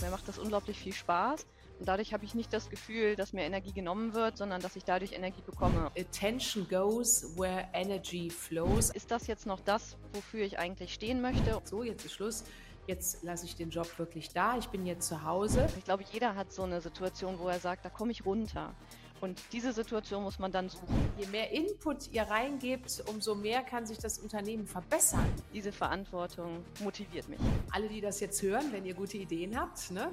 Mir macht das unglaublich viel Spaß. Und dadurch habe ich nicht das Gefühl, dass mir Energie genommen wird, sondern dass ich dadurch Energie bekomme. Attention goes where energy flows. Ist das jetzt noch das, wofür ich eigentlich stehen möchte? So, jetzt ist Schluss. Jetzt lasse ich den Job wirklich da. Ich bin jetzt zu Hause. Ich glaube, jeder hat so eine Situation, wo er sagt, da komme ich runter. Und diese Situation muss man dann suchen. Je mehr Input ihr reingebt, umso mehr kann sich das Unternehmen verbessern. Diese Verantwortung motiviert mich. Alle, die das jetzt hören, wenn ihr gute Ideen habt, ne?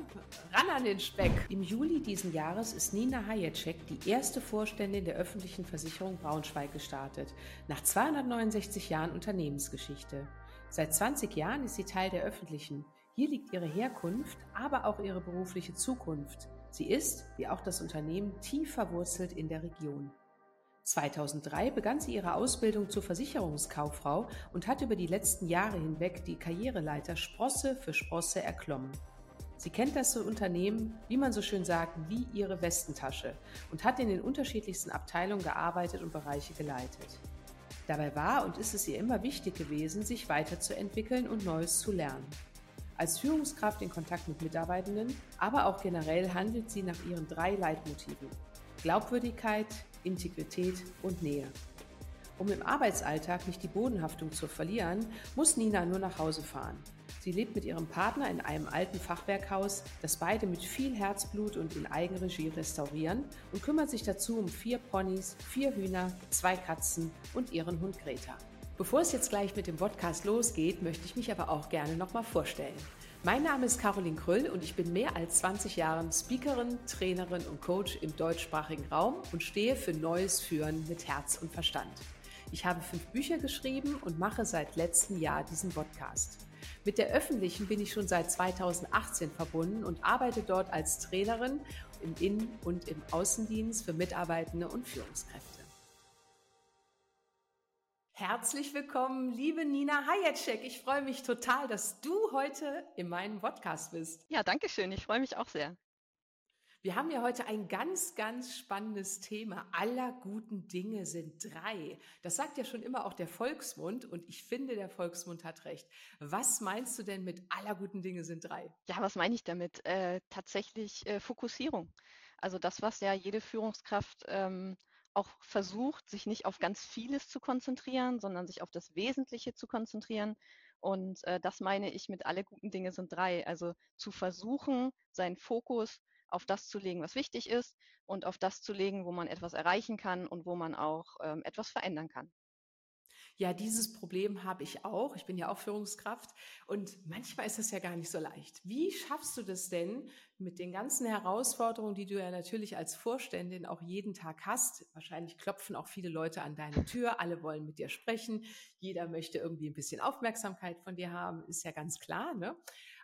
ran an den Speck. Im Juli diesen Jahres ist Nina Hayecek die erste Vorständin der öffentlichen Versicherung Braunschweig gestartet, nach 269 Jahren Unternehmensgeschichte. Seit 20 Jahren ist sie Teil der öffentlichen. Hier liegt ihre Herkunft, aber auch ihre berufliche Zukunft. Sie ist, wie auch das Unternehmen, tief verwurzelt in der Region. 2003 begann sie ihre Ausbildung zur Versicherungskauffrau und hat über die letzten Jahre hinweg die Karriereleiter Sprosse für Sprosse erklommen. Sie kennt das Unternehmen, wie man so schön sagt, wie ihre Westentasche und hat in den unterschiedlichsten Abteilungen gearbeitet und Bereiche geleitet. Dabei war und ist es ihr immer wichtig gewesen, sich weiterzuentwickeln und Neues zu lernen. Als Führungskraft in Kontakt mit Mitarbeitenden, aber auch generell handelt sie nach ihren drei Leitmotiven. Glaubwürdigkeit, Integrität und Nähe. Um im Arbeitsalltag nicht die Bodenhaftung zu verlieren, muss Nina nur nach Hause fahren. Sie lebt mit ihrem Partner in einem alten Fachwerkhaus, das beide mit viel Herzblut und in Eigenregie restaurieren und kümmert sich dazu um vier Ponys, vier Hühner, zwei Katzen und ihren Hund Greta. Bevor es jetzt gleich mit dem Podcast losgeht, möchte ich mich aber auch gerne nochmal vorstellen. Mein Name ist Caroline Krüll und ich bin mehr als 20 Jahre Speakerin, Trainerin und Coach im deutschsprachigen Raum und stehe für neues Führen mit Herz und Verstand. Ich habe fünf Bücher geschrieben und mache seit letztem Jahr diesen Podcast. Mit der öffentlichen bin ich schon seit 2018 verbunden und arbeite dort als Trainerin im Innen- und im Außendienst für Mitarbeitende und Führungskräfte. Herzlich willkommen, liebe Nina Hayecek. Ich freue mich total, dass du heute in meinem Podcast bist. Ja, danke schön. Ich freue mich auch sehr. Wir haben ja heute ein ganz, ganz spannendes Thema. Aller guten Dinge sind drei. Das sagt ja schon immer auch der Volksmund und ich finde, der Volksmund hat recht. Was meinst du denn mit aller guten Dinge sind drei? Ja, was meine ich damit? Äh, tatsächlich äh, Fokussierung. Also das, was ja jede Führungskraft ähm, auch versucht, sich nicht auf ganz vieles zu konzentrieren, sondern sich auf das Wesentliche zu konzentrieren. Und äh, das meine ich mit alle guten Dinge sind drei. Also zu versuchen, seinen Fokus auf das zu legen, was wichtig ist und auf das zu legen, wo man etwas erreichen kann und wo man auch ähm, etwas verändern kann. Ja, dieses Problem habe ich auch. Ich bin ja auch Führungskraft und manchmal ist das ja gar nicht so leicht. Wie schaffst du das denn mit den ganzen Herausforderungen, die du ja natürlich als Vorständin auch jeden Tag hast? Wahrscheinlich klopfen auch viele Leute an deine Tür, alle wollen mit dir sprechen, jeder möchte irgendwie ein bisschen Aufmerksamkeit von dir haben, ist ja ganz klar. Ne?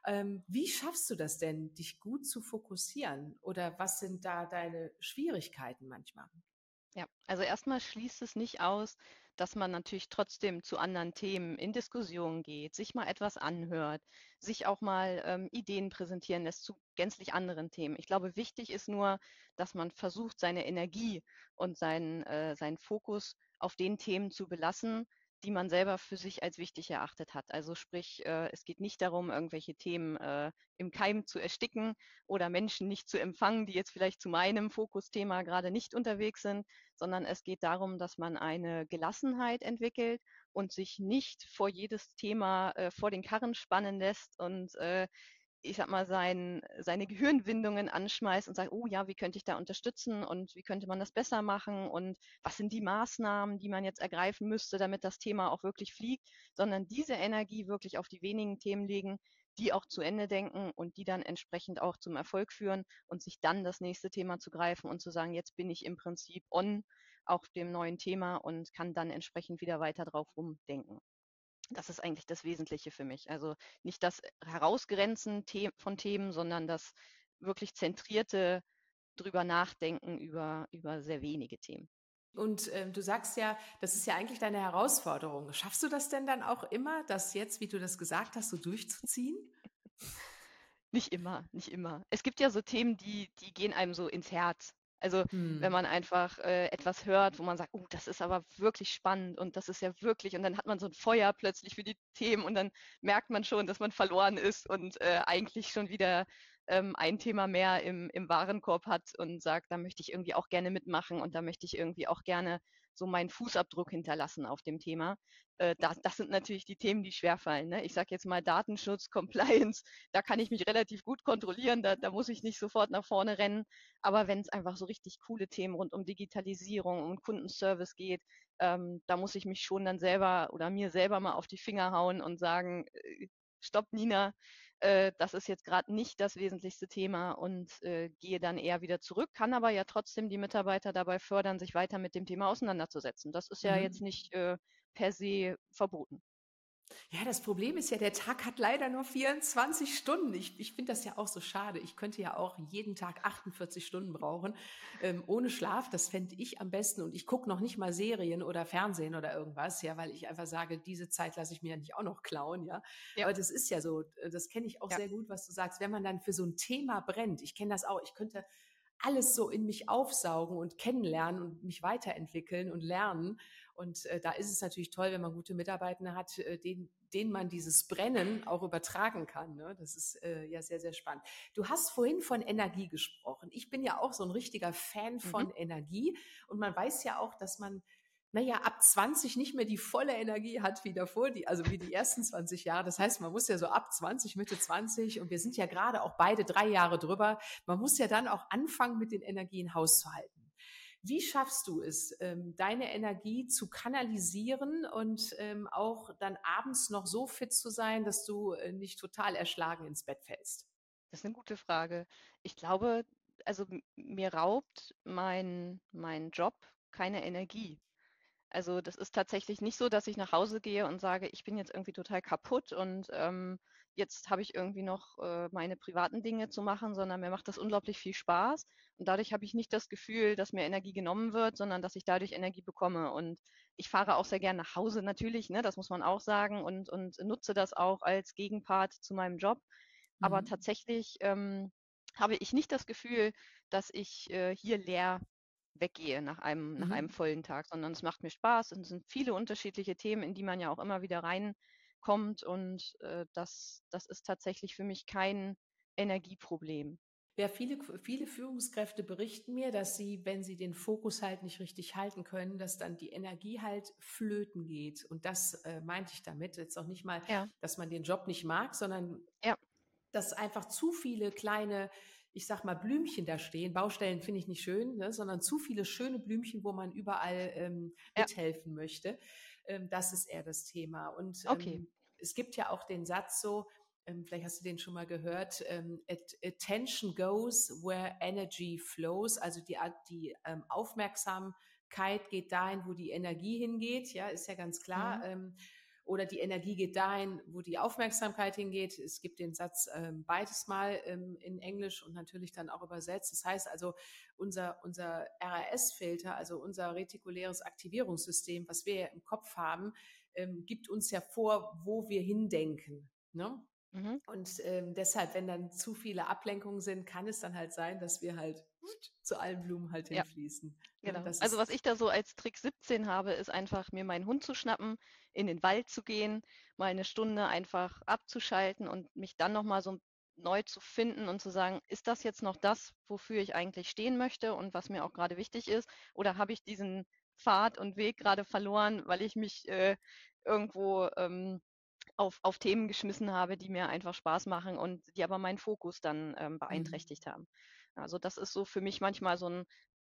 Ähm, wie schaffst du das denn, dich gut zu fokussieren? Oder was sind da deine Schwierigkeiten manchmal? Ja, also erstmal schließt es nicht aus, dass man natürlich trotzdem zu anderen Themen in Diskussionen geht, sich mal etwas anhört, sich auch mal ähm, Ideen präsentieren lässt zu gänzlich anderen Themen. Ich glaube, wichtig ist nur, dass man versucht, seine Energie und seinen, äh, seinen Fokus auf den Themen zu belassen, die man selber für sich als wichtig erachtet hat. Also sprich, äh, es geht nicht darum, irgendwelche Themen äh, im Keim zu ersticken oder Menschen nicht zu empfangen, die jetzt vielleicht zu meinem Fokusthema gerade nicht unterwegs sind, sondern es geht darum, dass man eine Gelassenheit entwickelt und sich nicht vor jedes Thema äh, vor den Karren spannen lässt und äh, ich sag mal, sein, seine Gehirnwindungen anschmeißt und sagt, oh ja, wie könnte ich da unterstützen und wie könnte man das besser machen und was sind die Maßnahmen, die man jetzt ergreifen müsste, damit das Thema auch wirklich fliegt, sondern diese Energie wirklich auf die wenigen Themen legen, die auch zu Ende denken und die dann entsprechend auch zum Erfolg führen und sich dann das nächste Thema zu greifen und zu sagen, jetzt bin ich im Prinzip on auf dem neuen Thema und kann dann entsprechend wieder weiter drauf rumdenken. Das ist eigentlich das Wesentliche für mich. Also nicht das Herausgrenzen von Themen, sondern das wirklich zentrierte drüber nachdenken über, über sehr wenige Themen. Und ähm, du sagst ja, das ist ja eigentlich deine Herausforderung. Schaffst du das denn dann auch immer, das jetzt, wie du das gesagt hast, so durchzuziehen? Nicht immer, nicht immer. Es gibt ja so Themen, die, die gehen einem so ins Herz. Also hm. wenn man einfach äh, etwas hört, wo man sagt, oh, das ist aber wirklich spannend und das ist ja wirklich, und dann hat man so ein Feuer plötzlich für die Themen und dann merkt man schon, dass man verloren ist und äh, eigentlich schon wieder ähm, ein Thema mehr im, im Warenkorb hat und sagt, da möchte ich irgendwie auch gerne mitmachen und da möchte ich irgendwie auch gerne so meinen Fußabdruck hinterlassen auf dem Thema. Äh, das, das sind natürlich die Themen, die schwerfallen. Ne? Ich sage jetzt mal Datenschutz, Compliance, da kann ich mich relativ gut kontrollieren, da, da muss ich nicht sofort nach vorne rennen. Aber wenn es einfach so richtig coole Themen rund um Digitalisierung, um Kundenservice geht, ähm, da muss ich mich schon dann selber oder mir selber mal auf die Finger hauen und sagen, äh, stopp Nina, äh, das ist jetzt gerade nicht das wesentlichste Thema und äh, gehe dann eher wieder zurück, kann aber ja trotzdem die Mitarbeiter dabei fördern, sich weiter mit dem Thema auseinanderzusetzen. Das ist ja mhm. jetzt nicht äh, per se verboten. Ja, das Problem ist ja, der Tag hat leider nur 24 Stunden. Ich, ich finde das ja auch so schade. Ich könnte ja auch jeden Tag 48 Stunden brauchen, ähm, ohne Schlaf. Das fände ich am besten. Und ich gucke noch nicht mal Serien oder Fernsehen oder irgendwas, ja, weil ich einfach sage, diese Zeit lasse ich mir ja nicht auch noch klauen, ja. ja. Aber das ist ja so, das kenne ich auch ja. sehr gut, was du sagst. Wenn man dann für so ein Thema brennt, ich kenne das auch, ich könnte alles so in mich aufsaugen und kennenlernen und mich weiterentwickeln und lernen. Und äh, da ist es natürlich toll, wenn man gute Mitarbeiter hat, äh, denen, denen man dieses Brennen auch übertragen kann. Ne? Das ist äh, ja sehr, sehr spannend. Du hast vorhin von Energie gesprochen. Ich bin ja auch so ein richtiger Fan von mhm. Energie. Und man weiß ja auch, dass man naja, ab 20 nicht mehr die volle Energie hat wie davor, die, also wie die ersten 20 Jahre. Das heißt, man muss ja so ab 20, Mitte 20 und wir sind ja gerade auch beide drei Jahre drüber. Man muss ja dann auch anfangen, mit den Energien Haus zu halten. Wie schaffst du es, ähm, deine Energie zu kanalisieren und ähm, auch dann abends noch so fit zu sein, dass du äh, nicht total erschlagen ins Bett fällst? Das ist eine gute Frage. Ich glaube, also mir raubt mein, mein Job keine Energie. Also das ist tatsächlich nicht so, dass ich nach Hause gehe und sage, ich bin jetzt irgendwie total kaputt und ähm, jetzt habe ich irgendwie noch äh, meine privaten Dinge zu machen, sondern mir macht das unglaublich viel Spaß. Und dadurch habe ich nicht das Gefühl, dass mir Energie genommen wird, sondern dass ich dadurch Energie bekomme. Und ich fahre auch sehr gern nach Hause natürlich, ne, das muss man auch sagen, und, und nutze das auch als Gegenpart zu meinem Job. Mhm. Aber tatsächlich ähm, habe ich nicht das Gefühl, dass ich äh, hier leer weggehe nach einem, mhm. nach einem vollen Tag, sondern es macht mir Spaß und es sind viele unterschiedliche Themen, in die man ja auch immer wieder reinkommt und äh, das, das ist tatsächlich für mich kein Energieproblem. Ja, viele, viele Führungskräfte berichten mir, dass sie, wenn sie den Fokus halt nicht richtig halten können, dass dann die Energie halt flöten geht. Und das äh, meinte ich damit. Jetzt auch nicht mal, ja. dass man den Job nicht mag, sondern ja. dass einfach zu viele kleine ich sag mal, Blümchen da stehen. Baustellen finde ich nicht schön, ne, sondern zu viele schöne Blümchen, wo man überall ähm, mithelfen ja. möchte. Ähm, das ist eher das Thema. Und okay. ähm, es gibt ja auch den Satz so, ähm, vielleicht hast du den schon mal gehört, ähm, attention goes where energy flows, also die, die ähm, Aufmerksamkeit geht dahin, wo die Energie hingeht, ja, ist ja ganz klar. Mhm. Oder die Energie geht dahin, wo die Aufmerksamkeit hingeht. Es gibt den Satz ähm, beides mal ähm, in Englisch und natürlich dann auch übersetzt. Das heißt also, unser, unser RAS-Filter, also unser retikuläres Aktivierungssystem, was wir ja im Kopf haben, ähm, gibt uns ja vor, wo wir hindenken. Ne? Mhm. Und ähm, deshalb, wenn dann zu viele Ablenkungen sind, kann es dann halt sein, dass wir halt zu allen Blumen halt ja. hinfließen. Genau. also was ich da so als Trick 17 habe, ist einfach mir meinen Hund zu schnappen, in den Wald zu gehen, mal eine Stunde einfach abzuschalten und mich dann nochmal so neu zu finden und zu sagen, ist das jetzt noch das, wofür ich eigentlich stehen möchte und was mir auch gerade wichtig ist? Oder habe ich diesen Pfad und Weg gerade verloren, weil ich mich äh, irgendwo ähm, auf, auf Themen geschmissen habe, die mir einfach Spaß machen und die aber meinen Fokus dann ähm, mhm. beeinträchtigt mhm. haben. Also das ist so für mich manchmal so, ein,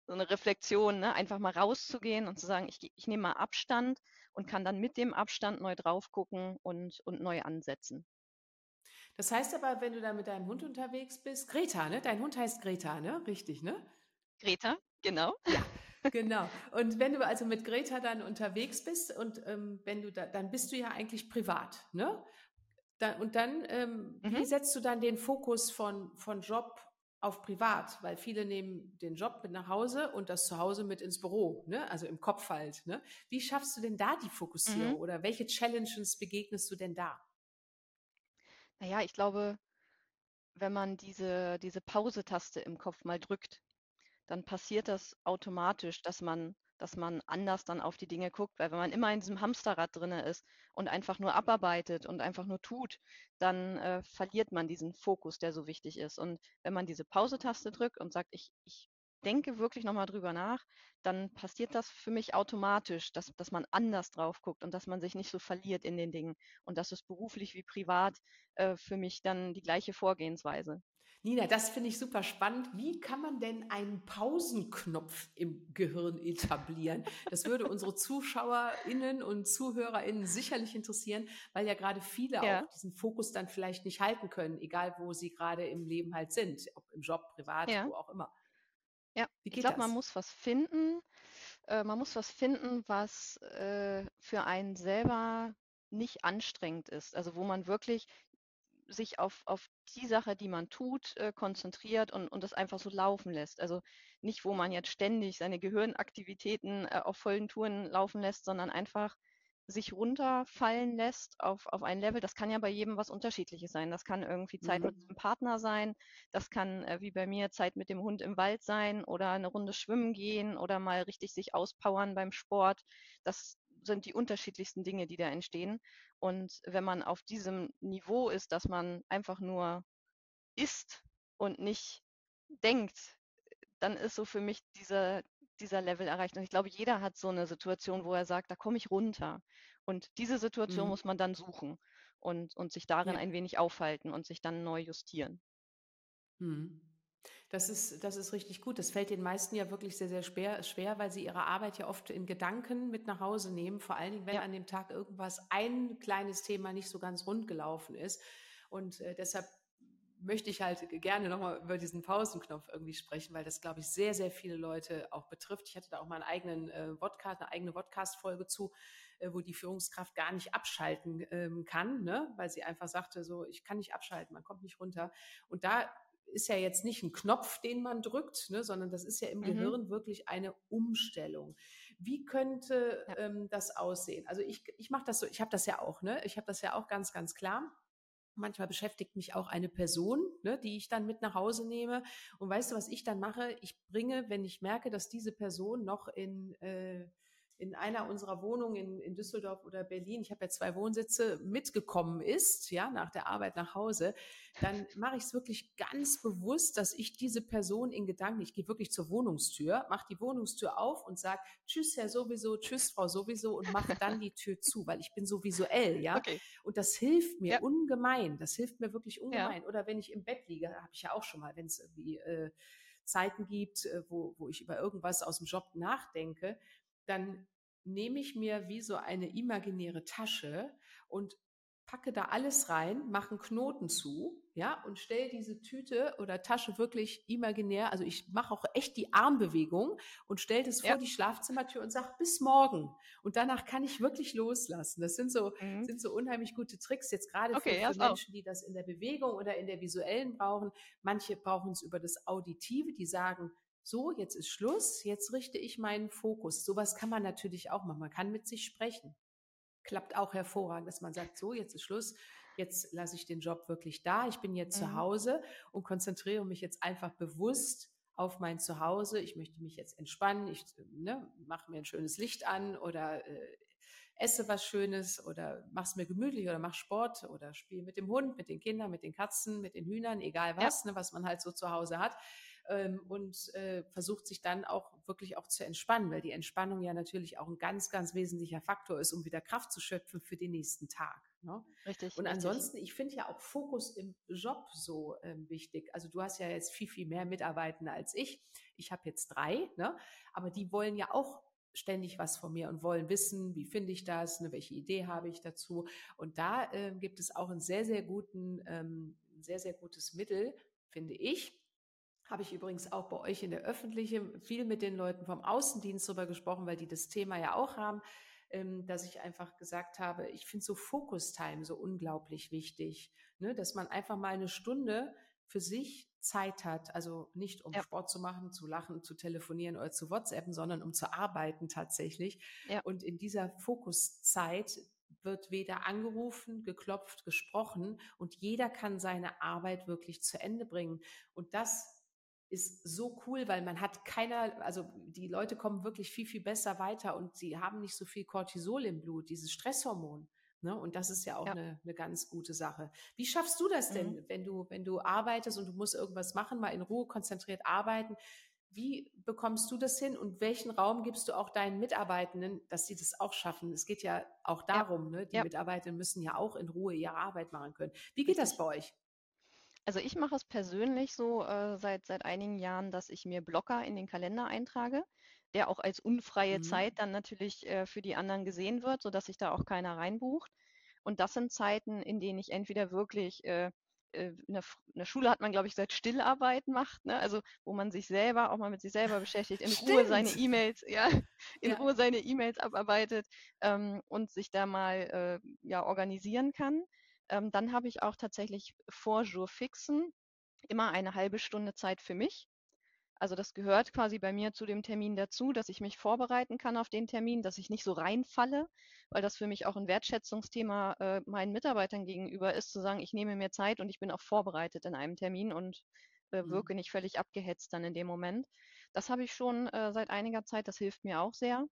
so eine Reflexion, ne? einfach mal rauszugehen und zu sagen, ich, ich nehme mal Abstand und kann dann mit dem Abstand neu drauf gucken und, und neu ansetzen. Das heißt aber, wenn du da mit deinem Hund unterwegs bist, Greta, ne? Dein Hund heißt Greta, ne? Richtig, ne? Greta, genau. Ja, genau. Und wenn du also mit Greta dann unterwegs bist und ähm, wenn du da, dann bist du ja eigentlich privat, ne? Da, und dann, ähm, mhm. wie setzt du dann den Fokus von, von Job auf privat, weil viele nehmen den Job mit nach Hause und das zu Hause mit ins Büro, ne? also im Kopf halt. Ne? Wie schaffst du denn da die Fokussierung mhm. oder welche Challenges begegnest du denn da? Naja, ich glaube, wenn man diese, diese Pause-Taste im Kopf mal drückt, dann passiert das automatisch, dass man dass man anders dann auf die Dinge guckt, weil wenn man immer in diesem Hamsterrad drinne ist und einfach nur abarbeitet und einfach nur tut, dann äh, verliert man diesen Fokus, der so wichtig ist. Und wenn man diese Pause-Taste drückt und sagt, ich, ich denke wirklich nochmal drüber nach, dann passiert das für mich automatisch, dass, dass man anders drauf guckt und dass man sich nicht so verliert in den Dingen. Und das ist beruflich wie privat äh, für mich dann die gleiche Vorgehensweise. Nina, das finde ich super spannend. Wie kann man denn einen Pausenknopf im Gehirn etablieren? Das würde unsere ZuschauerInnen und ZuhörerInnen sicherlich interessieren, weil ja gerade viele ja. auch diesen Fokus dann vielleicht nicht halten können, egal wo sie gerade im Leben halt sind, ob im Job, privat, ja. wo auch immer. Ja, ich glaube, man muss was finden. Äh, man muss was finden, was äh, für einen selber nicht anstrengend ist. Also wo man wirklich sich auf, auf die Sache, die man tut, äh, konzentriert und, und das einfach so laufen lässt. Also nicht, wo man jetzt ständig seine Gehirnaktivitäten äh, auf vollen Touren laufen lässt, sondern einfach sich runterfallen lässt auf, auf ein Level. Das kann ja bei jedem was Unterschiedliches sein. Das kann irgendwie Zeit mhm. mit dem Partner sein. Das kann, äh, wie bei mir, Zeit mit dem Hund im Wald sein oder eine Runde schwimmen gehen oder mal richtig sich auspowern beim Sport. Das sind die unterschiedlichsten Dinge, die da entstehen. Und wenn man auf diesem Niveau ist, dass man einfach nur isst und nicht denkt, dann ist so für mich dieser, dieser Level erreicht. Und ich glaube, jeder hat so eine Situation, wo er sagt, da komme ich runter. Und diese Situation mhm. muss man dann suchen und, und sich darin ja. ein wenig aufhalten und sich dann neu justieren. Mhm. Das ist, das ist richtig gut. Das fällt den meisten ja wirklich sehr, sehr schwer, schwer, weil sie ihre Arbeit ja oft in Gedanken mit nach Hause nehmen. Vor allen Dingen, wenn ja. an dem Tag irgendwas, ein kleines Thema nicht so ganz rund gelaufen ist. Und äh, deshalb möchte ich halt gerne nochmal über diesen Pausenknopf irgendwie sprechen, weil das, glaube ich, sehr, sehr viele Leute auch betrifft. Ich hatte da auch mal einen eigenen äh, Podcast, eine eigene Podcast-Folge zu, äh, wo die Führungskraft gar nicht abschalten ähm, kann, ne? weil sie einfach sagte, so, ich kann nicht abschalten, man kommt nicht runter. Und da ist ja jetzt nicht ein Knopf, den man drückt, ne, sondern das ist ja im mhm. Gehirn wirklich eine Umstellung. Wie könnte ja. ähm, das aussehen? Also ich, ich mache das so, ich habe das ja auch, ne? Ich habe das ja auch ganz, ganz klar. Manchmal beschäftigt mich auch eine Person, ne, die ich dann mit nach Hause nehme. Und weißt du, was ich dann mache? Ich bringe, wenn ich merke, dass diese Person noch in äh, in einer unserer Wohnungen in, in Düsseldorf oder Berlin, ich habe ja zwei Wohnsitze, mitgekommen ist, ja, nach der Arbeit nach Hause, dann mache ich es wirklich ganz bewusst, dass ich diese Person in Gedanken, ich gehe wirklich zur Wohnungstür, mache die Wohnungstür auf und sage, tschüss Herr sowieso, tschüss Frau sowieso und mache dann die Tür zu, weil ich bin so visuell, ja. Okay. Und das hilft mir ja. ungemein, das hilft mir wirklich ungemein. Ja. Oder wenn ich im Bett liege, habe ich ja auch schon mal, wenn es irgendwie äh, Zeiten gibt, äh, wo, wo ich über irgendwas aus dem Job nachdenke, dann nehme ich mir wie so eine imaginäre Tasche und packe da alles rein, mache einen Knoten zu, ja, und stelle diese Tüte oder Tasche wirklich imaginär, also ich mache auch echt die Armbewegung und stelle das ja. vor die Schlafzimmertür und sage bis morgen. Und danach kann ich wirklich loslassen. Das sind so, mhm. sind so unheimlich gute Tricks, jetzt gerade okay, für, für Menschen, die das in der Bewegung oder in der visuellen brauchen. Manche brauchen es über das Auditive, die sagen, so, jetzt ist Schluss, jetzt richte ich meinen Fokus. Sowas kann man natürlich auch machen. Man kann mit sich sprechen. Klappt auch hervorragend, dass man sagt, so, jetzt ist Schluss, jetzt lasse ich den Job wirklich da, ich bin jetzt mhm. zu Hause und konzentriere mich jetzt einfach bewusst auf mein Zuhause. Ich möchte mich jetzt entspannen, ich ne, mache mir ein schönes Licht an oder äh, esse was Schönes oder mach's mir gemütlich oder mach Sport oder spiele mit dem Hund, mit den Kindern, mit den Katzen, mit den Hühnern, egal was, ja. ne, was man halt so zu Hause hat ähm, und äh, versucht sich dann auch wirklich auch zu entspannen, weil die Entspannung ja natürlich auch ein ganz, ganz wesentlicher Faktor ist, um wieder Kraft zu schöpfen für den nächsten Tag. Ne? Richtig. Und ansonsten, richtig. ich finde ja auch Fokus im Job so ähm, wichtig. Also du hast ja jetzt viel, viel mehr Mitarbeitende als ich. Ich habe jetzt drei, ne? aber die wollen ja auch ständig was von mir und wollen wissen, wie finde ich das, ne, welche Idee habe ich dazu. Und da äh, gibt es auch einen sehr, sehr guten, ähm, sehr, sehr gutes Mittel, finde ich, habe ich übrigens auch bei euch in der Öffentlichen viel mit den Leuten vom Außendienst darüber gesprochen, weil die das Thema ja auch haben, ähm, dass ich einfach gesagt habe, ich finde so Focus Time so unglaublich wichtig, ne? dass man einfach mal eine Stunde für sich Zeit hat, also nicht um ja. Sport zu machen, zu lachen, zu telefonieren oder zu WhatsAppen, sondern um zu arbeiten tatsächlich. Ja. Und in dieser Fokuszeit wird weder angerufen, geklopft, gesprochen und jeder kann seine Arbeit wirklich zu Ende bringen. Und das ist so cool, weil man hat keiner, also die Leute kommen wirklich viel, viel besser weiter und sie haben nicht so viel Cortisol im Blut, dieses Stresshormon. Ne? Und das ist ja auch ja. Eine, eine ganz gute Sache. Wie schaffst du das denn, mhm. wenn du, wenn du arbeitest und du musst irgendwas machen, mal in Ruhe konzentriert arbeiten? Wie bekommst du das hin und welchen Raum gibst du auch deinen Mitarbeitenden, dass sie das auch schaffen? Es geht ja auch darum, ja. ne? die ja. Mitarbeitenden müssen ja auch in Ruhe ihre Arbeit machen können. Wie geht das bei euch? Also ich mache es persönlich so äh, seit, seit einigen Jahren, dass ich mir Blocker in den Kalender eintrage, der auch als unfreie mhm. Zeit dann natürlich äh, für die anderen gesehen wird, sodass sich da auch keiner reinbucht. Und das sind Zeiten, in denen ich entweder wirklich äh, in der, in der, Schule hat man, glaube ich, seit Stillarbeit macht, ne? also wo man sich selber auch mal mit sich selber beschäftigt, in Stimmt. Ruhe seine E-Mails, ja, in ja. Ruhe seine E-Mails abarbeitet ähm, und sich da mal äh, ja organisieren kann. Ähm, dann habe ich auch tatsächlich vor Jour fixen immer eine halbe Stunde Zeit für mich. Also das gehört quasi bei mir zu dem Termin dazu, dass ich mich vorbereiten kann auf den Termin, dass ich nicht so reinfalle, weil das für mich auch ein Wertschätzungsthema äh, meinen Mitarbeitern gegenüber ist, zu sagen, ich nehme mir Zeit und ich bin auch vorbereitet in einem Termin und äh, mhm. wirke nicht völlig abgehetzt dann in dem Moment. Das habe ich schon äh, seit einiger Zeit, das hilft mir auch sehr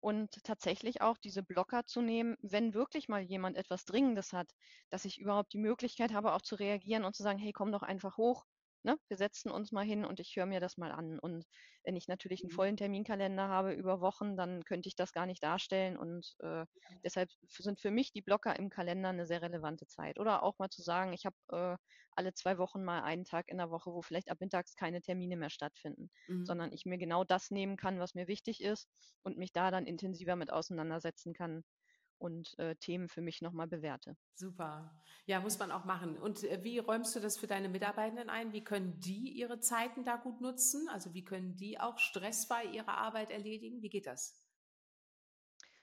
und tatsächlich auch diese Blocker zu nehmen, wenn wirklich mal jemand etwas Dringendes hat, dass ich überhaupt die Möglichkeit habe, auch zu reagieren und zu sagen, hey, komm doch einfach hoch, ne, wir setzen uns mal hin und ich höre mir das mal an. Und wenn ich natürlich einen mhm. vollen Terminkalender habe über Wochen, dann könnte ich das gar nicht darstellen. Und äh, deshalb sind für mich die Blocker im Kalender eine sehr relevante Zeit. Oder auch mal zu sagen, ich habe äh, alle zwei Wochen mal einen Tag in der Woche, wo vielleicht ab mittags keine Termine mehr stattfinden, mhm. sondern ich mir genau das nehmen kann, was mir wichtig ist und mich da dann intensiver mit auseinandersetzen kann, und äh, Themen für mich nochmal bewerte. Super. Ja, muss man auch machen. Und äh, wie räumst du das für deine Mitarbeitenden ein? Wie können die ihre Zeiten da gut nutzen? Also wie können die auch stressfrei ihre Arbeit erledigen? Wie geht das?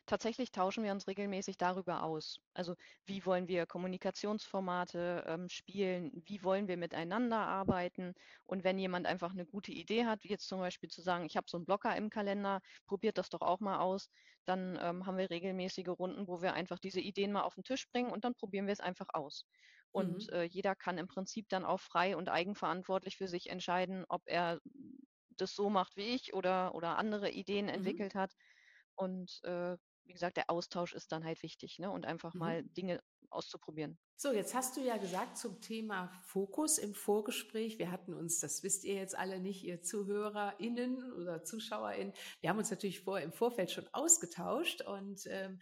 Tatsächlich tauschen wir uns regelmäßig darüber aus. Also wie wollen wir Kommunikationsformate ähm, spielen, wie wollen wir miteinander arbeiten und wenn jemand einfach eine gute Idee hat, wie jetzt zum Beispiel zu sagen, ich habe so einen Blocker im Kalender, probiert das doch auch mal aus, dann ähm, haben wir regelmäßige Runden, wo wir einfach diese Ideen mal auf den Tisch bringen und dann probieren wir es einfach aus. Und mhm. äh, jeder kann im Prinzip dann auch frei und eigenverantwortlich für sich entscheiden, ob er das so macht wie ich oder, oder andere Ideen mhm. entwickelt hat. Und äh, wie gesagt, der Austausch ist dann halt wichtig ne? und einfach mhm. mal Dinge auszuprobieren. So, jetzt hast du ja gesagt zum Thema Fokus im Vorgespräch. Wir hatten uns, das wisst ihr jetzt alle nicht, ihr ZuhörerInnen oder ZuschauerInnen, wir haben uns natürlich vor, im Vorfeld schon ausgetauscht und ähm,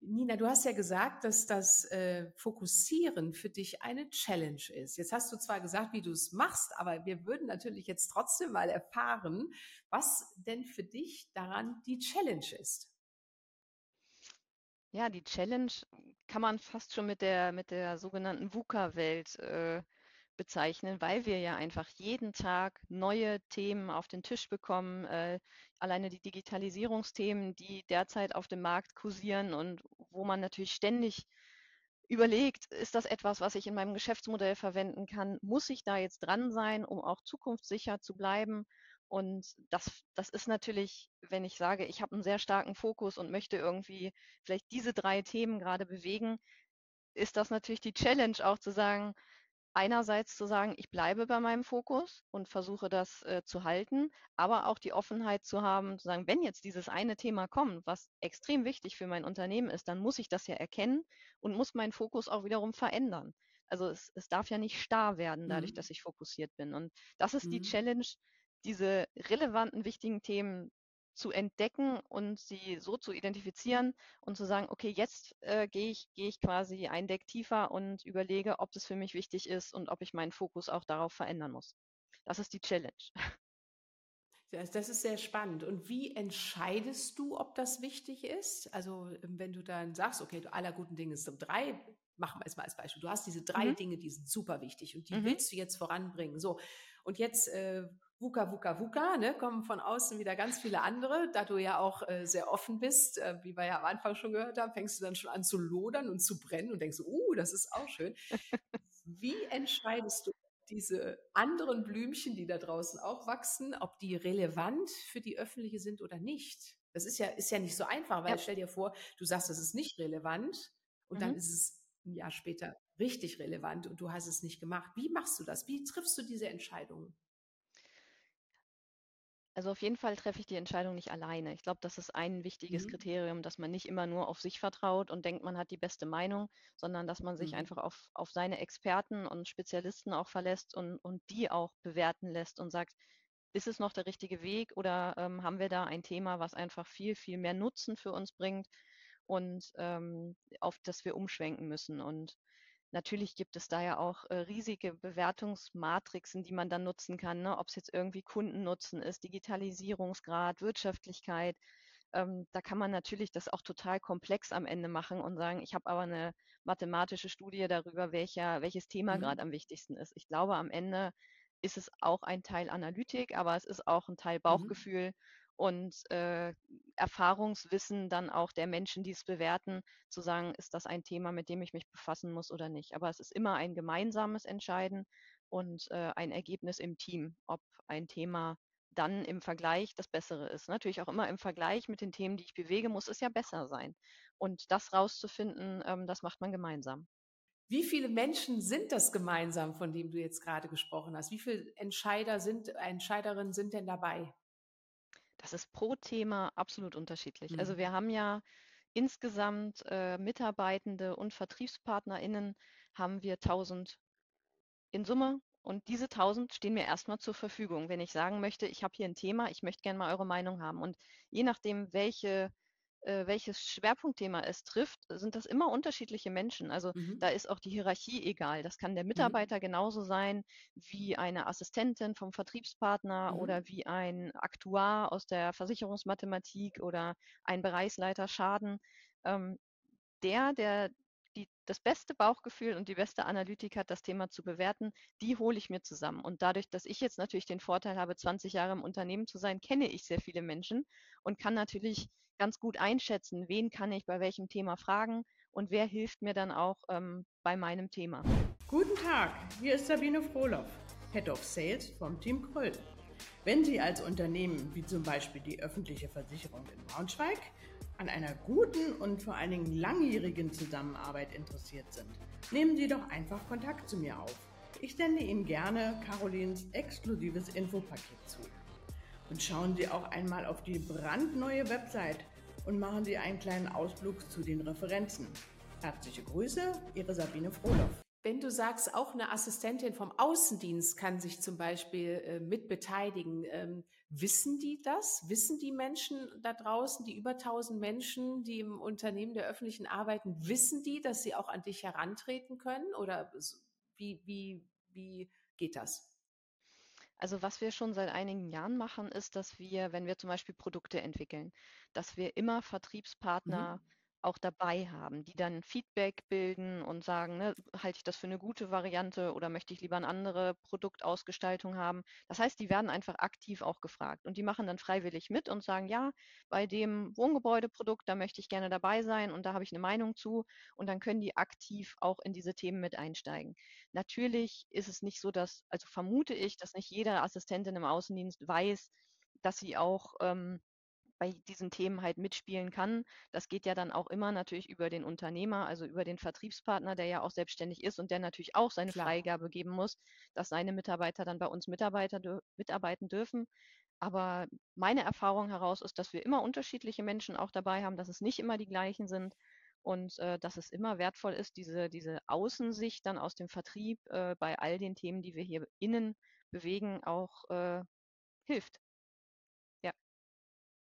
Nina, du hast ja gesagt, dass das äh, Fokussieren für dich eine Challenge ist. Jetzt hast du zwar gesagt, wie du es machst, aber wir würden natürlich jetzt trotzdem mal erfahren, was denn für dich daran die Challenge ist. Ja, die Challenge kann man fast schon mit der, mit der sogenannten VUCA-Welt äh, bezeichnen, weil wir ja einfach jeden Tag neue Themen auf den Tisch bekommen. Äh, alleine die Digitalisierungsthemen, die derzeit auf dem Markt kursieren und wo man natürlich ständig überlegt, ist das etwas, was ich in meinem Geschäftsmodell verwenden kann? Muss ich da jetzt dran sein, um auch zukunftssicher zu bleiben? Und das, das ist natürlich, wenn ich sage, ich habe einen sehr starken Fokus und möchte irgendwie vielleicht diese drei Themen gerade bewegen, ist das natürlich die Challenge auch zu sagen, einerseits zu sagen, ich bleibe bei meinem Fokus und versuche das äh, zu halten, aber auch die Offenheit zu haben, zu sagen, wenn jetzt dieses eine Thema kommt, was extrem wichtig für mein Unternehmen ist, dann muss ich das ja erkennen und muss meinen Fokus auch wiederum verändern. Also es, es darf ja nicht starr werden, dadurch, mhm. dass ich fokussiert bin. Und das ist mhm. die Challenge, diese relevanten, wichtigen Themen zu entdecken und sie so zu identifizieren und zu sagen, okay, jetzt äh, gehe ich, gehe ich quasi ein Deck tiefer und überlege, ob das für mich wichtig ist und ob ich meinen Fokus auch darauf verändern muss. Das ist die Challenge. Das, das ist sehr spannend. Und wie entscheidest du, ob das wichtig ist? Also wenn du dann sagst, okay, du aller guten Dinge sind drei, machen wir es mal als Beispiel. Du hast diese drei mhm. Dinge, die sind super wichtig und die mhm. willst du jetzt voranbringen. So, und jetzt äh, Wuka, Wuka, Wuka, ne, kommen von außen wieder ganz viele andere. Da du ja auch äh, sehr offen bist, äh, wie wir ja am Anfang schon gehört haben, fängst du dann schon an zu lodern und zu brennen und denkst, uh, das ist auch schön. wie entscheidest du diese anderen Blümchen, die da draußen auch wachsen, ob die relevant für die öffentliche sind oder nicht? Das ist ja, ist ja nicht so einfach, weil ja. stell dir vor, du sagst, das ist nicht relevant und mhm. dann ist es ein Jahr später richtig relevant und du hast es nicht gemacht. Wie machst du das? Wie triffst du diese Entscheidungen? Also auf jeden Fall treffe ich die Entscheidung nicht alleine. Ich glaube, das ist ein wichtiges Mhm. Kriterium, dass man nicht immer nur auf sich vertraut und denkt, man hat die beste Meinung, sondern dass man sich Mhm. einfach auf, auf seine Experten und Spezialisten auch verlässt und, und die auch bewerten lässt und sagt, ist es noch der richtige Weg oder ähm, haben wir da ein Thema, was einfach viel, viel mehr Nutzen für uns bringt und ähm, auf das wir umschwenken müssen. Und Natürlich gibt es da ja auch äh, riesige Bewertungsmatrixen, die man dann nutzen kann, ne? ob es jetzt irgendwie Kundennutzen ist, Digitalisierungsgrad, Wirtschaftlichkeit. Ähm, da kann man natürlich das auch total komplex am Ende machen und sagen, ich habe aber eine mathematische Studie darüber, welcher, welches Thema Mhm. gerade am wichtigsten ist. Ich glaube, am Ende ist es auch ein Teil Analytik, aber es ist auch ein Teil Mhm. Und äh, Erfahrungswissen dann auch der Menschen, die es bewerten, zu sagen, ist das ein Thema, mit dem ich mich befassen muss oder nicht. Aber es ist immer ein gemeinsames Entscheiden und äh, ein Ergebnis im Team, ob ein Thema dann im Vergleich das Bessere ist. Natürlich auch immer im Vergleich mit den Themen, die ich bewege, muss es ja besser sein. Und das rauszufinden, ähm, das macht man gemeinsam. Wie viele Menschen sind das gemeinsam, von dem du jetzt gerade gesprochen hast? Wie viele Entscheider sind, Entscheiderinnen sind denn dabei? Das ist pro Thema absolut unterschiedlich. Also Mhm. wir haben ja insgesamt äh, Mitarbeitende und VertriebspartnerInnen haben wir 1000 in Summe. Und diese 1000 stehen mir erstmal zur Verfügung, wenn ich sagen möchte, ich habe hier ein Thema, ich möchte gerne mal eure Meinung haben. Und je nachdem, welche, äh, welches Schwerpunktthema es trifft, sind das immer unterschiedliche Menschen. Also Mhm. da ist auch die Hierarchie egal. Das kann der Mhm. Mitarbeiter genauso sein wie eine Assistentin vom Vertriebspartner Mhm. oder wie ein Aktuar aus der Versicherungsmathematik oder ein Bereichsleiter Schaden. Ähm, der, der die, das beste Bauchgefühl und die beste Analytik hat, das Thema zu bewerten, die hole ich mir zusammen. Und dadurch, dass ich jetzt natürlich den Vorteil habe, 20 Jahre im Unternehmen zu sein, kenne ich sehr viele Menschen und kann natürlich ganz gut einschätzen, wen kann ich bei welchem Thema fragen und wer hilft mir dann auch ähm, bei meinem Thema. Guten Tag, hier ist Sabine Frohloff, Head of Sales vom Team Kröll. Wenn Sie als Unternehmen, wie zum Beispiel die öffentliche Versicherung in Braunschweig, an einer guten und vor allen Dingen langjährigen Zusammenarbeit interessiert sind, nehmen Sie doch einfach Kontakt zu mir auf. Ich sende Ihnen gerne Carolins exklusives Infopaket zu. Und schauen Sie auch einmal auf die brandneue Website und machen Sie einen kleinen Ausflug zu den Referenzen. Herzliche Grüße, Ihre Sabine Frohloff. Wenn du sagst, auch eine Assistentin vom Außendienst kann sich zum Beispiel äh, mit beteiligen, ähm, wissen die das? Wissen die Menschen da draußen, die über 1000 Menschen, die im Unternehmen der öffentlichen arbeiten, wissen die, dass sie auch an dich herantreten können? Oder wie, wie, wie geht das? Also was wir schon seit einigen Jahren machen, ist, dass wir, wenn wir zum Beispiel Produkte entwickeln, dass wir immer Vertriebspartner Mhm. Auch dabei haben, die dann Feedback bilden und sagen, ne, halte ich das für eine gute Variante oder möchte ich lieber eine andere Produktausgestaltung haben. Das heißt, die werden einfach aktiv auch gefragt und die machen dann freiwillig mit und sagen, ja, bei dem Wohngebäudeprodukt, da möchte ich gerne dabei sein und da habe ich eine Meinung zu und dann können die aktiv auch in diese Themen mit einsteigen. Natürlich ist es nicht so, dass, also vermute ich, dass nicht jede Assistentin im Außendienst weiß, dass sie auch ähm, bei diesen Themen halt mitspielen kann. Das geht ja dann auch immer natürlich über den Unternehmer, also über den Vertriebspartner, der ja auch selbstständig ist und der natürlich auch seine Klar. Freigabe geben muss, dass seine Mitarbeiter dann bei uns Mitarbeiter dür mitarbeiten dürfen. Aber meine Erfahrung heraus ist, dass wir immer unterschiedliche Menschen auch dabei haben, dass es nicht immer die gleichen sind und äh, dass es immer wertvoll ist, diese, diese Außensicht dann aus dem Vertrieb äh, bei all den Themen, die wir hier innen bewegen, auch äh, hilft.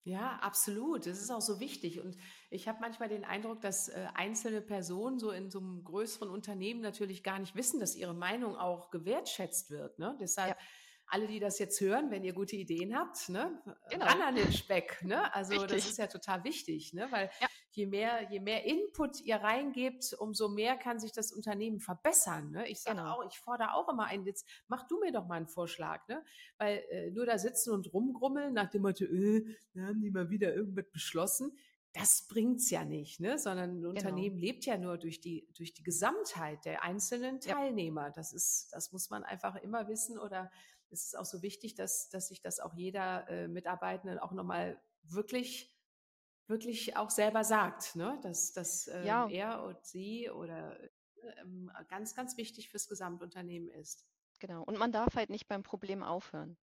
Ja, absolut. Das ist auch so wichtig. Und ich habe manchmal den Eindruck, dass äh, einzelne Personen so in so einem größeren Unternehmen natürlich gar nicht wissen, dass ihre Meinung auch gewertschätzt wird. Ne? Deshalb ja, alle, die das jetzt hören, wenn ihr gute Ideen habt, ne, ran genau, an den Speck. Ne? Also das richtig. ist ja total wichtig, ne? weil Ja, je mehr, je mehr Input ihr reingebt, umso mehr kann sich das Unternehmen verbessern. Ne? Ich sage genau, auch, ich fordere auch immer einen, jetzt mach du mir doch mal einen Vorschlag. Ne? Weil äh, nur da sitzen und rumgrummeln nach dem Motto, äh, da haben die mal wieder irgendwas beschlossen. Das bringt's ja nicht, ne? sondern ein genau. Unternehmen lebt ja nur durch die, durch die Gesamtheit der einzelnen Ja, Teilnehmer. Das ist, das muss man einfach immer wissen oder es ist auch so wichtig, dass, dass sich das auch jeder äh, Mitarbeitenden auch nochmal wirklich, wirklich auch selber sagt, ne? dass, dass ähm, ja, er und sie oder ähm, ganz, ganz wichtig fürs Gesamtunternehmen ist. genau. Und man darf halt nicht beim Problem aufhören.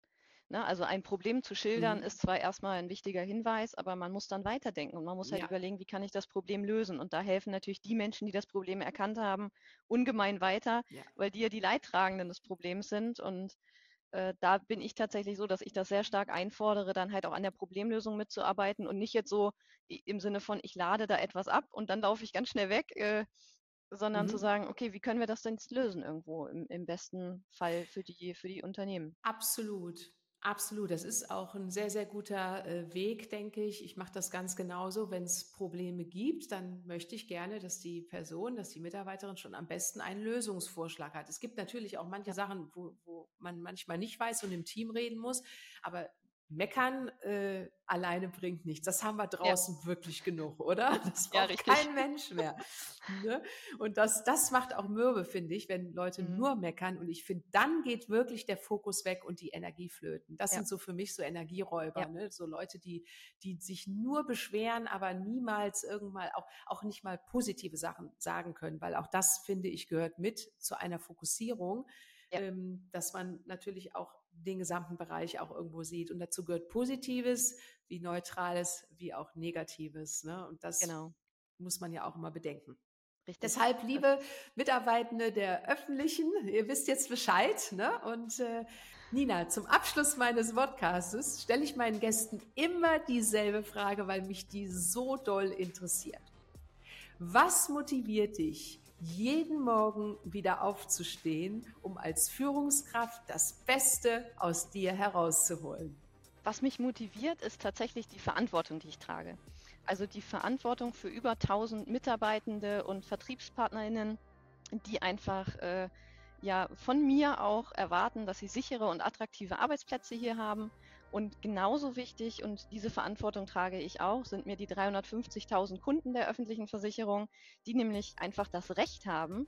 Ne? Also ein Problem zu schildern mhm. ist zwar erstmal ein wichtiger Hinweis, aber man muss dann weiterdenken und man muss halt ja. überlegen, wie kann ich das Problem lösen. Und da helfen natürlich die Menschen, die das Problem erkannt haben, ungemein weiter, ja. weil die ja die Leidtragenden des Problems sind. Und äh, da bin ich tatsächlich so, dass ich das sehr stark einfordere, dann halt auch an der Problemlösung mitzuarbeiten und nicht jetzt so im Sinne von, ich lade da etwas ab und dann laufe ich ganz schnell weg. Äh, sondern mhm. zu sagen, okay, wie können wir das denn jetzt lösen irgendwo im, im besten Fall für die, für die Unternehmen? Absolut. Absolut, das ist auch ein sehr, sehr guter äh, Weg, denke ich. Ich mache das ganz genauso. Wenn es Probleme gibt, dann möchte ich gerne, dass die Person, dass die Mitarbeiterin schon am besten einen Lösungsvorschlag hat. Es gibt natürlich auch manche Sachen, wo, wo man manchmal nicht weiß und im Team reden muss, aber Meckern äh, alleine bringt nichts. Das haben wir draußen ja. wirklich genug, oder? Das braucht ja, kein Mensch mehr. ne? Und das, das macht auch mürbe, finde ich, wenn Leute mhm. nur meckern. Und ich finde, dann geht wirklich der Fokus weg und die Energie flöten. Das ja. sind so für mich so Energieräuber, ne? so Leute, die, die sich nur beschweren, aber niemals irgendwann auch, auch nicht mal positive Sachen sagen können, weil auch das, finde ich, gehört mit zu einer Fokussierung. Ähm, dass man natürlich auch den gesamten Bereich auch irgendwo sieht. Und dazu gehört Positives, wie Neutrales, wie auch Negatives. Ne? Und das genau. muss man ja auch immer bedenken. Richtig. Deshalb, liebe Mitarbeitende der Öffentlichen, ihr wisst jetzt Bescheid. Ne? Und äh, Nina, zum Abschluss meines Podcasts stelle ich meinen Gästen immer dieselbe Frage, weil mich die so doll interessiert. Was motiviert dich, jeden Morgen wieder aufzustehen, um als Führungskraft das Beste aus dir herauszuholen? Was mich motiviert, ist tatsächlich die Verantwortung, die ich trage. Also die Verantwortung für über 1000 Mitarbeitende und Vertriebspartnerinnen, die einfach äh, ja von mir auch erwarten, dass sie sichere und attraktive Arbeitsplätze hier haben, und genauso wichtig, und diese Verantwortung trage ich auch, sind mir die 350.000 Kunden der öffentlichen Versicherung, die nämlich einfach das Recht haben,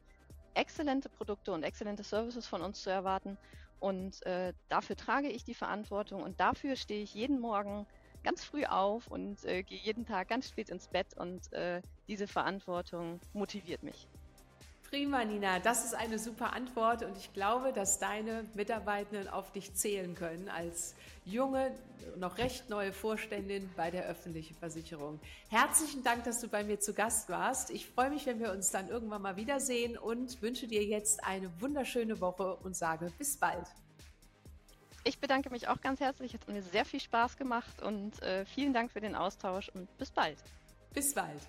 exzellente Produkte und exzellente Services von uns zu erwarten. Und äh, dafür trage ich die Verantwortung und dafür stehe ich jeden Morgen ganz früh auf und äh, gehe jeden Tag ganz spät ins Bett und äh, diese Verantwortung motiviert mich. Prima, Nina. Das ist eine super Antwort und ich glaube, dass deine Mitarbeitenden auf dich zählen können als junge, noch recht neue Vorständin bei der öffentlichen Versicherung. Herzlichen Dank, dass du bei mir zu Gast warst. Ich freue mich, wenn wir uns dann irgendwann mal wiedersehen und wünsche dir jetzt eine wunderschöne Woche und sage bis bald. Ich bedanke mich auch ganz herzlich. Es hat mir sehr viel Spaß gemacht und äh, vielen Dank für den Austausch und bis bald. Bis bald.